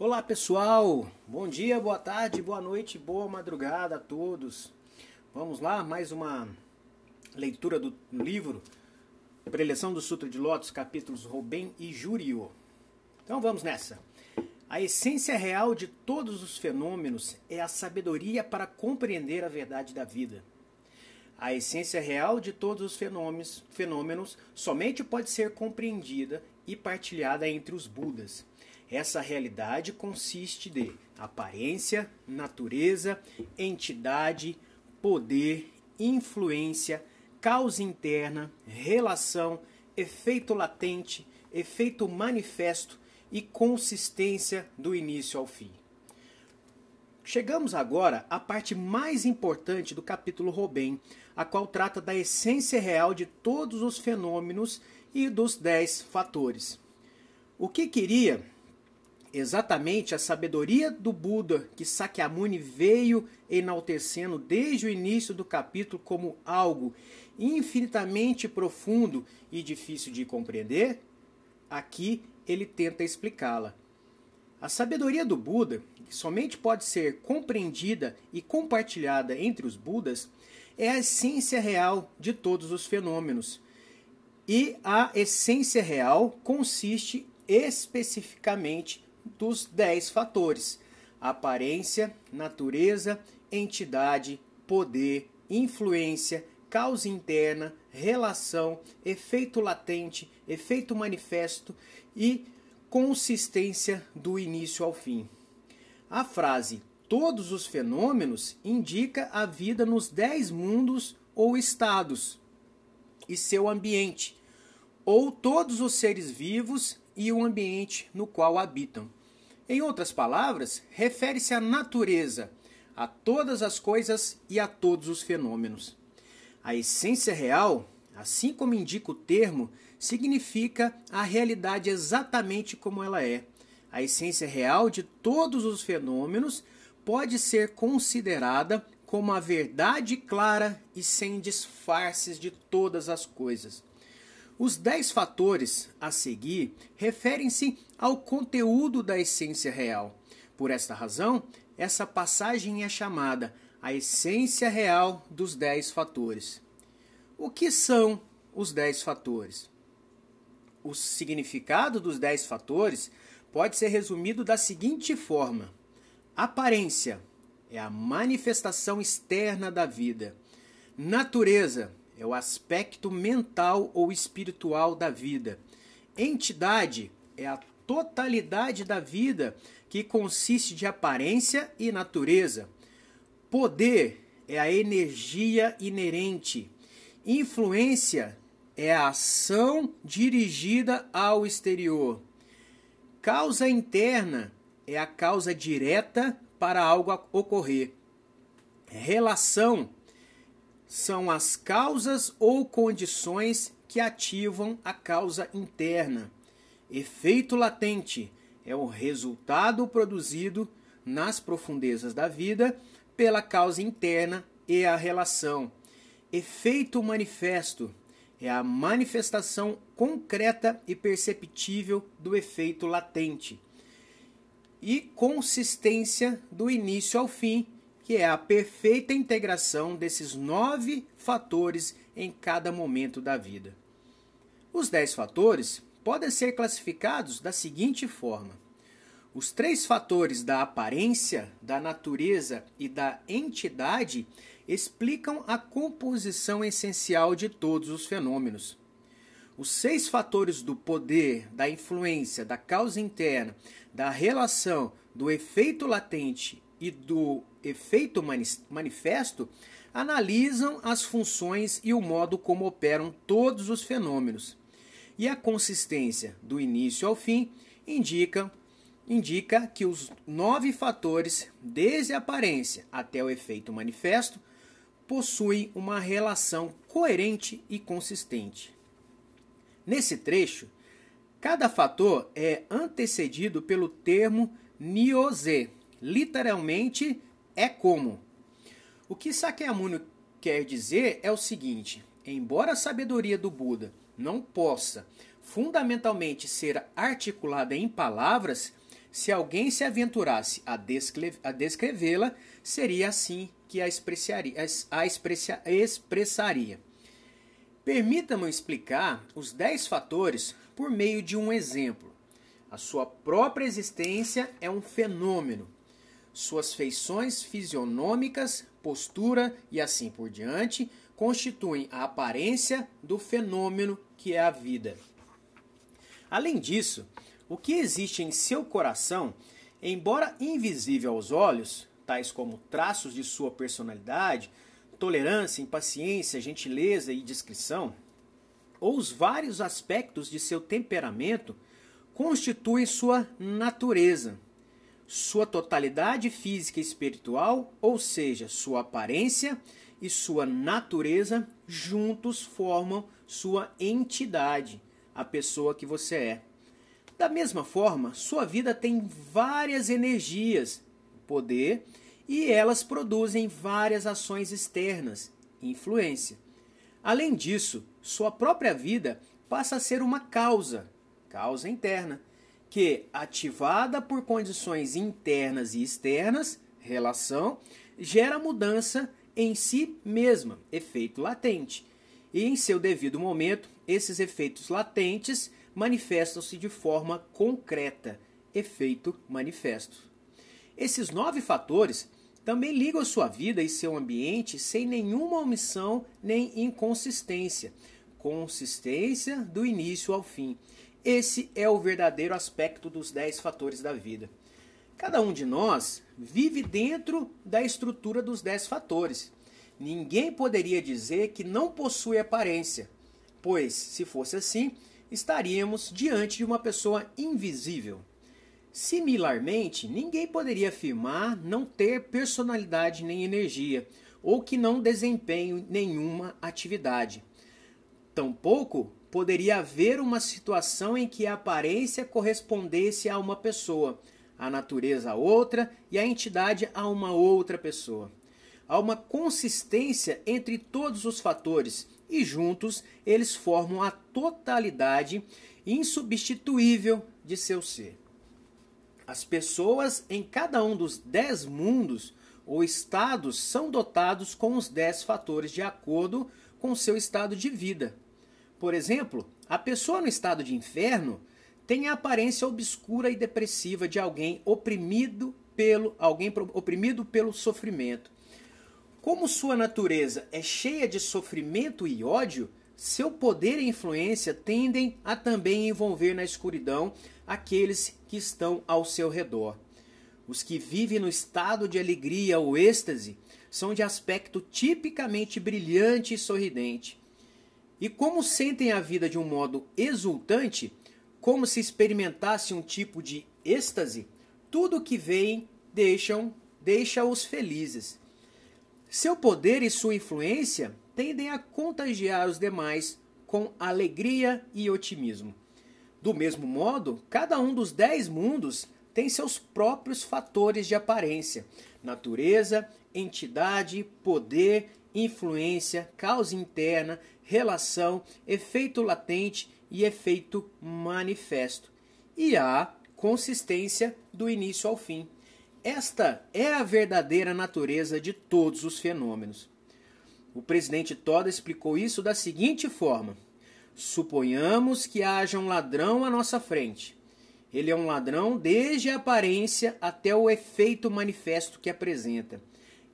Olá pessoal, bom dia, boa tarde, boa noite, boa madrugada a todos. Vamos lá, mais uma leitura do livro Preleção do Sutra de Lotus, capítulos Robem e Júrio. Então vamos nessa. A essência real de todos os fenômenos é a sabedoria para compreender a verdade da vida. A essência real de todos os fenômenos, fenômenos somente pode ser compreendida e partilhada entre os Budas. Essa realidade consiste de aparência, natureza, entidade, poder, influência, causa interna, relação, efeito latente, efeito manifesto e consistência do início ao fim. Chegamos agora à parte mais importante do capítulo Robem, a qual trata da essência real de todos os fenômenos e dos dez fatores. O que queria exatamente a sabedoria do Buda que Sakyamuni veio enaltecendo desde o início do capítulo como algo infinitamente profundo e difícil de compreender, aqui ele tenta explicá-la. A sabedoria do Buda, que somente pode ser compreendida e compartilhada entre os Budas, é a essência real de todos os fenômenos. E a essência real consiste especificamente dos dez fatores: aparência, natureza, entidade, poder, influência, causa interna, relação, efeito latente, efeito manifesto e consistência do início ao fim. A frase todos os fenômenos indica a vida nos dez mundos ou estados e seu ambiente, ou todos os seres vivos e o ambiente no qual habitam. Em outras palavras, refere-se à natureza, a todas as coisas e a todos os fenômenos. A essência real, assim como indica o termo, significa a realidade exatamente como ela é. A essência real de todos os fenômenos pode ser considerada como a verdade clara e sem disfarces de todas as coisas. Os dez fatores a seguir referem-se ao conteúdo da essência real. Por esta razão, essa passagem é chamada a essência real dos dez fatores. O que são os dez fatores? O significado dos dez fatores pode ser resumido da seguinte forma: aparência é a manifestação externa da vida, natureza é o aspecto mental ou espiritual da vida, entidade é a totalidade da vida que consiste de aparência e natureza. Poder é a energia inerente. Influência é a ação dirigida ao exterior. Causa interna é a causa direta para algo ocorrer. Relação são as causas ou condições que ativam a causa interna. Efeito latente é o resultado produzido nas profundezas da vida pela causa interna e a relação. Efeito manifesto é a manifestação concreta e perceptível do efeito latente. E consistência do início ao fim, que é a perfeita integração desses nove fatores em cada momento da vida. Os dez fatores podem ser classificados da seguinte forma: os três fatores da aparência, da natureza e da entidade explicam a composição essencial de todos os fenômenos. Os seis fatores do poder, da influência, da causa interna, da relação, do efeito latente e do efeito manifesto analisam as funções e o modo como operam todos os fenômenos. E a consistência do início ao fim indica, indica que os nove fatores, desde a aparência até o efeito manifesto, possuem uma relação coerente e consistente. Nesse trecho, cada fator é antecedido pelo termo niose, literalmente é como. O que Sakyamuni quer dizer é o seguinte: embora a sabedoria do Buda não possa fundamentalmente ser articulada em palavras, Se alguém se aventurasse a, a descrevê-la, seria assim que a expressaria. A expressaria. Permita-me explicar os dez fatores por meio de um exemplo. A sua própria existência é um fenômeno. Suas feições fisionômicas, postura e assim por diante constituem a aparência do fenômeno que é a vida. Além disso, o que existe em seu coração, embora invisível aos olhos, tais como traços de sua personalidade, tolerância, impaciência, gentileza e discrição, ou os vários aspectos de seu temperamento, constituem sua natureza, sua totalidade física e espiritual, ou seja, sua aparência e sua natureza juntos formam sua entidade, a pessoa que você é. Da mesma forma, sua vida tem várias energias, poder, e elas produzem várias ações externas, influência. Além disso, sua própria vida passa a ser uma causa, causa interna, que, ativada por condições internas e externas, relação, gera mudança em si mesma, efeito latente. E em seu devido momento, esses efeitos latentes manifestam-se de forma concreta, efeito manifesto. Esses nove fatores também ligam sua vida e seu ambiente sem nenhuma omissão nem inconsistência. Consistência do início ao fim. Esse é o verdadeiro aspecto dos dez fatores da vida. Cada um de nós vive dentro da estrutura dos dez fatores. Ninguém poderia dizer que não possui aparência, pois, se fosse assim, estaríamos diante de uma pessoa invisível. Similarmente, ninguém poderia afirmar não ter personalidade nem energia, ou que não desempenhe nenhuma atividade. Tampouco poderia haver uma situação em que a aparência correspondesse a uma pessoa, a natureza a outra e a entidade a uma outra pessoa. Há uma consistência entre todos os fatores e juntos eles formam a totalidade insubstituível de seu ser. As pessoas em cada um dos dez mundos ou estados são dotados com os dez fatores de acordo com seu estado de vida. Por exemplo, a pessoa no estado de inferno tem a aparência obscura e depressiva de alguém oprimido pelo alguém oprimido pelo sofrimento. Como sua natureza é cheia de sofrimento e ódio, seu poder e influência tendem a também envolver na escuridão aqueles que estão ao seu redor. Os que vivem no estado de alegria ou êxtase são de aspecto tipicamente brilhante e sorridente. E como sentem a vida de um modo exultante, como se experimentasse um tipo de êxtase, tudo o que veem deixam deixa-os felizes. Seu poder e sua influência tendem a contagiar os demais com alegria e otimismo. Do mesmo modo, cada um dos dez mundos tem seus próprios fatores de aparência: natureza, entidade, poder, influência, causa interna, relação, efeito latente e efeito manifesto. E a consistência do início ao fim. Esta é a verdadeira natureza de todos os fenômenos. O presidente Toda explicou isso da seguinte forma: Suponhamos que haja um ladrão à nossa frente. Ele é um ladrão desde a aparência até o efeito manifesto que apresenta.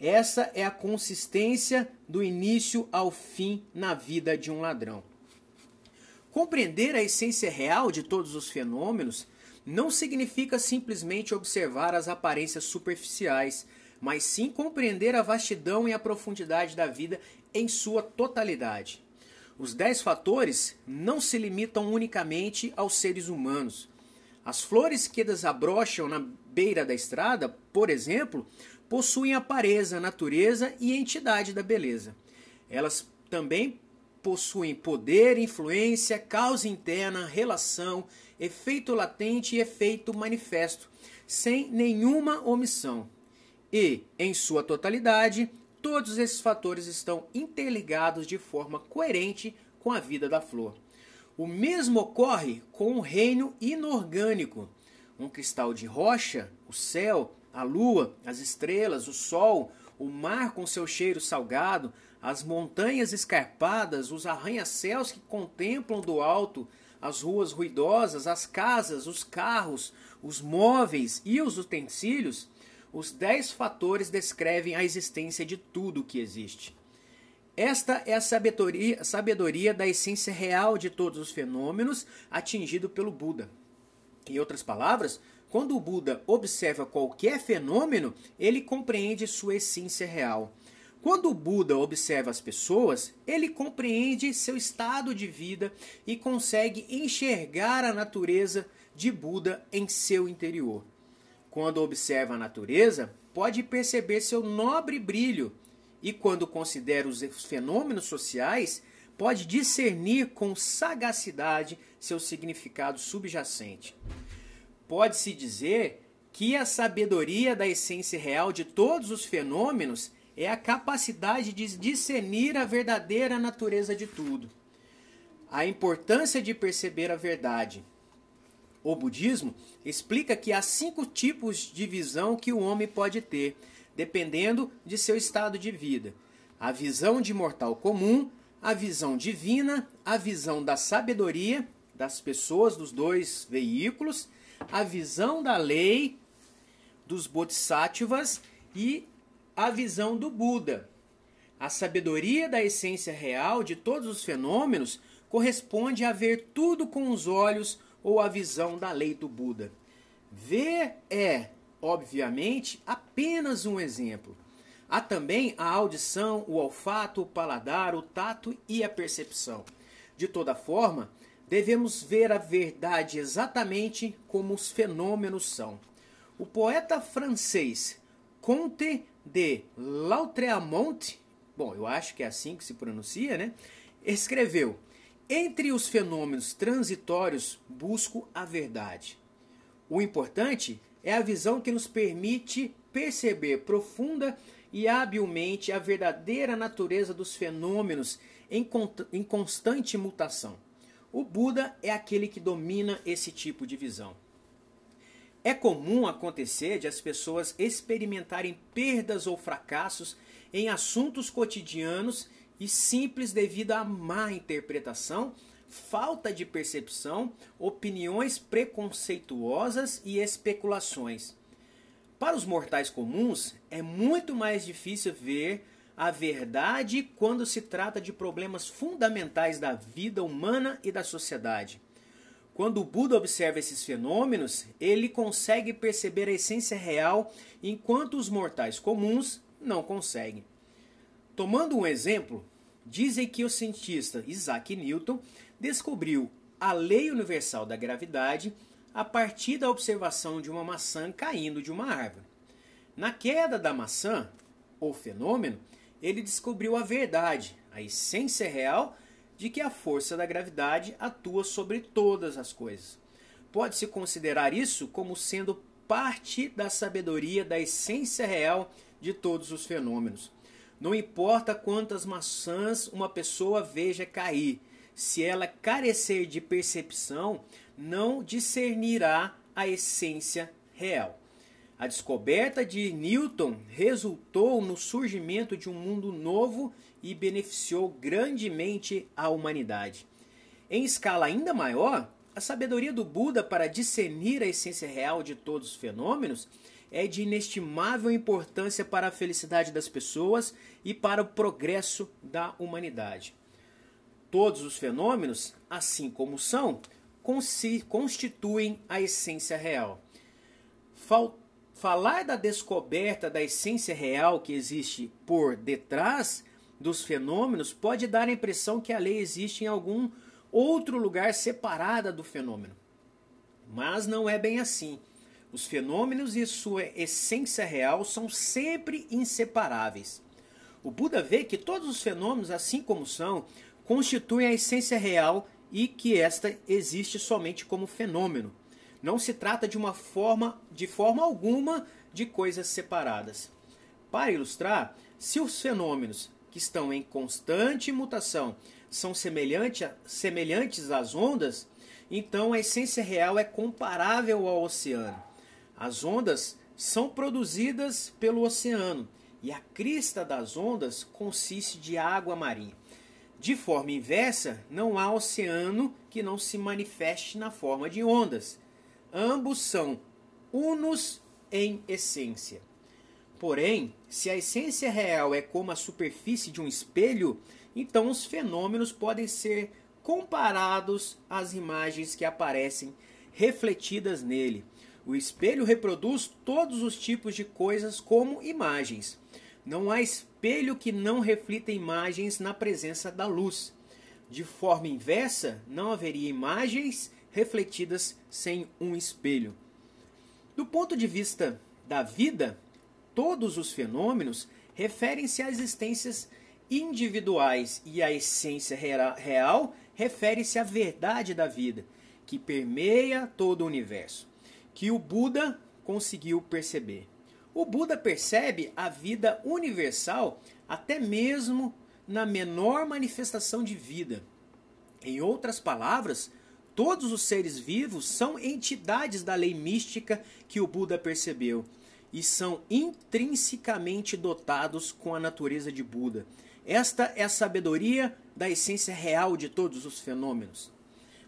Essa é a consistência do início ao fim na vida de um ladrão. Compreender a essência real de todos os fenômenos não significa simplesmente observar as aparências superficiais, mas sim compreender a vastidão e a profundidade da vida em sua totalidade. Os dez fatores não se limitam unicamente aos seres humanos. As flores que desabrocham na beira da estrada, por exemplo, possuem a pareza, natureza e entidade da beleza. Elas também possuem poder, influência, causa interna, relação, efeito latente e efeito manifesto, sem nenhuma omissão. E, em sua totalidade, todos esses fatores estão interligados de forma coerente com a vida da flor. O mesmo ocorre com o reino inorgânico. um cristal de rocha, o céu, a lua, as estrelas, o sol, o mar com seu cheiro salgado, as montanhas escarpadas, os arranha-céus que contemplam do alto, as ruas ruidosas, as casas, os carros, os móveis e os utensílios, os dez fatores descrevem a existência de tudo o que existe. Esta é a sabedoria, sabedoria da essência real de todos os fenômenos atingido pelo Buda. Em outras palavras, quando o Buda observa qualquer fenômeno, ele compreende sua essência real. Quando o Buda observa as pessoas, ele compreende seu estado de vida e consegue enxergar a natureza de Buda em seu interior. Quando observa a natureza, pode perceber seu nobre brilho e, quando considera os fenômenos sociais, pode discernir com sagacidade seu significado subjacente. Pode-se dizer que a sabedoria da essência real de todos os fenômenos é a capacidade de discernir a verdadeira natureza de tudo. A importância de perceber a verdade. O budismo explica que há cinco tipos de visão que o homem pode ter, dependendo de seu estado de vida: a visão de mortal comum, a visão divina, a visão da sabedoria das pessoas dos dois veículos, a visão da lei dos bodhisattvas e a visão do Buda. A sabedoria da essência real de todos os fenômenos corresponde a ver tudo com os olhos ou a visão da lei do Buda. Ver é, obviamente, apenas um exemplo. Há também a audição, o olfato, o paladar, o tato e a percepção. De toda forma, devemos ver a verdade exatamente como os fenômenos são. O poeta francês Comte de Lautréamont, bom, eu acho que é assim que se pronuncia, né? Escreveu: Entre os fenômenos transitórios, busco a verdade. O importante é a visão que nos permite perceber profunda e habilmente a verdadeira natureza dos fenômenos em, em constante mutação. O Buda é aquele que domina esse tipo de visão. É comum acontecer de as pessoas experimentarem perdas ou fracassos em assuntos cotidianos e simples devido à má interpretação, falta de percepção, opiniões preconceituosas e especulações. Para os mortais comuns, é muito mais difícil ver a verdade quando se trata de problemas fundamentais da vida humana e da sociedade. Quando o Buda observa esses fenômenos, ele consegue perceber a essência real, enquanto os mortais comuns não conseguem. Tomando um exemplo, dizem que o cientista Isaac Newton descobriu a lei universal da gravidade a partir da observação de uma maçã caindo de uma árvore. Na queda da maçã, ou fenômeno, ele descobriu a verdade, a essência real de que a força da gravidade atua sobre todas as coisas. Pode-se considerar isso como sendo parte da sabedoria da essência real de todos os fenômenos. Não importa quantas maçãs uma pessoa veja cair, se ela carecer de percepção, não discernirá a essência real. A descoberta de Newton resultou no surgimento de um mundo novo e beneficiou grandemente a humanidade. Em escala ainda maior, a sabedoria do Buda para discernir a essência real de todos os fenômenos é de inestimável importância para a felicidade das pessoas e para o progresso da humanidade. Todos os fenômenos, assim como são, constituem a essência real. Falar da descoberta da essência real que existe por detrás dos fenômenos pode dar a impressão que a lei existe em algum outro lugar separada do fenômeno. Mas não é bem assim. Os fenômenos e sua essência real são sempre inseparáveis. O Buda vê que todos os fenômenos, assim como são, constituem a essência real e que esta existe somente como fenômeno. Não se trata de uma forma, de forma alguma, de coisas separadas. Para ilustrar, se os fenômenos que estão em constante mutação são semelhante a, semelhantes às ondas, então a essência real é comparável ao oceano. As ondas são produzidas pelo oceano e a crista das ondas consiste de água marinha. De forma inversa, não há oceano que não se manifeste na forma de ondas. Ambos são unos em essência. Porém, se a essência real é como a superfície de um espelho, então os fenômenos podem ser comparados às imagens que aparecem refletidas nele. O espelho reproduz todos os tipos de coisas como imagens. Não há espelho que não reflita imagens na presença da luz. De forma inversa, não haveria imagens refletidas sem um espelho. Do ponto de vista da vida, todos os fenômenos referem-se a existências individuais e a essência real refere-se à verdade da vida, que permeia todo o universo, que o Buda conseguiu perceber. O Buda percebe a vida universal até mesmo na menor manifestação de vida. Em outras palavras, todos os seres vivos são entidades da lei mística que o Buda percebeu e são intrinsecamente dotados com a natureza de Buda. Esta é a sabedoria da essência real de todos os fenômenos.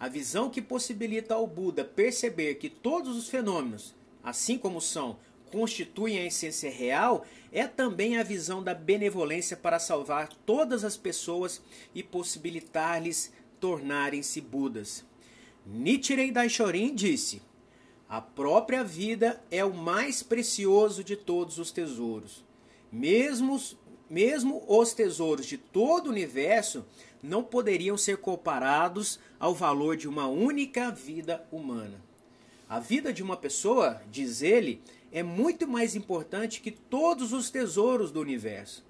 A visão que possibilita ao Buda perceber que todos os fenômenos, assim como são, constituem a essência real é também a visão da benevolência para salvar todas as pessoas e possibilitar-lhes tornarem-se Budas. Nichiren Daishorin disse: A própria vida é o mais precioso de todos os tesouros. Mesmo, mesmo os tesouros de todo o universo não poderiam ser comparados ao valor de uma única vida humana. A vida de uma pessoa, diz ele, é muito mais importante que todos os tesouros do universo.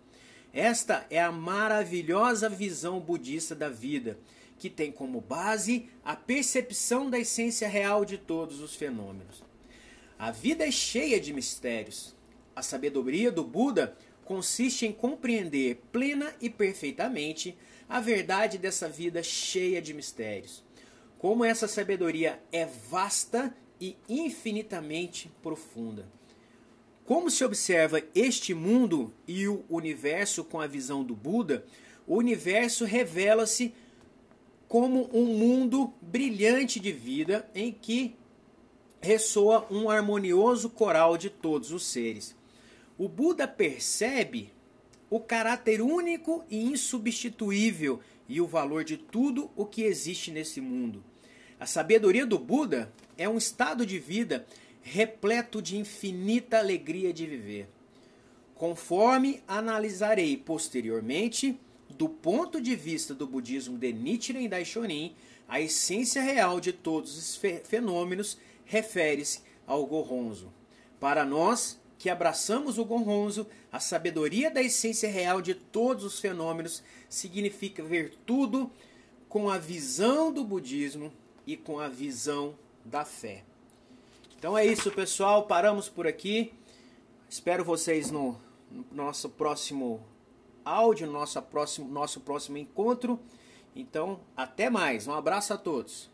Esta é a maravilhosa visão budista da vida, que tem como base a percepção da essência real de todos os fenômenos. A vida é cheia de mistérios. A sabedoria do Buda consiste em compreender plena e perfeitamente a verdade dessa vida cheia de mistérios. Como essa sabedoria é vasta e infinitamente profunda. Como se observa este mundo e o universo com a visão do Buda, o universo revela-se como um mundo brilhante de vida em que ressoa um harmonioso coral de todos os seres. O Buda percebe o caráter único e insubstituível e o valor de tudo o que existe nesse mundo. A sabedoria do Buda é um estado de vida repleto de infinita alegria de viver. Conforme analisarei posteriormente, do ponto de vista do budismo de Nichiren Daishonin, a essência real de todos os fenômenos refere-se ao Gohonzo. Para nós que abraçamos o Gohonzo, a sabedoria da essência real de todos os fenômenos significa ver tudo com a visão do budismo e com a visão da fé. Então é isso, pessoal. Paramos por aqui. Espero vocês no, no nosso próximo áudio, no nosso próximo, nosso próximo encontro. Então, até mais. Um abraço a todos.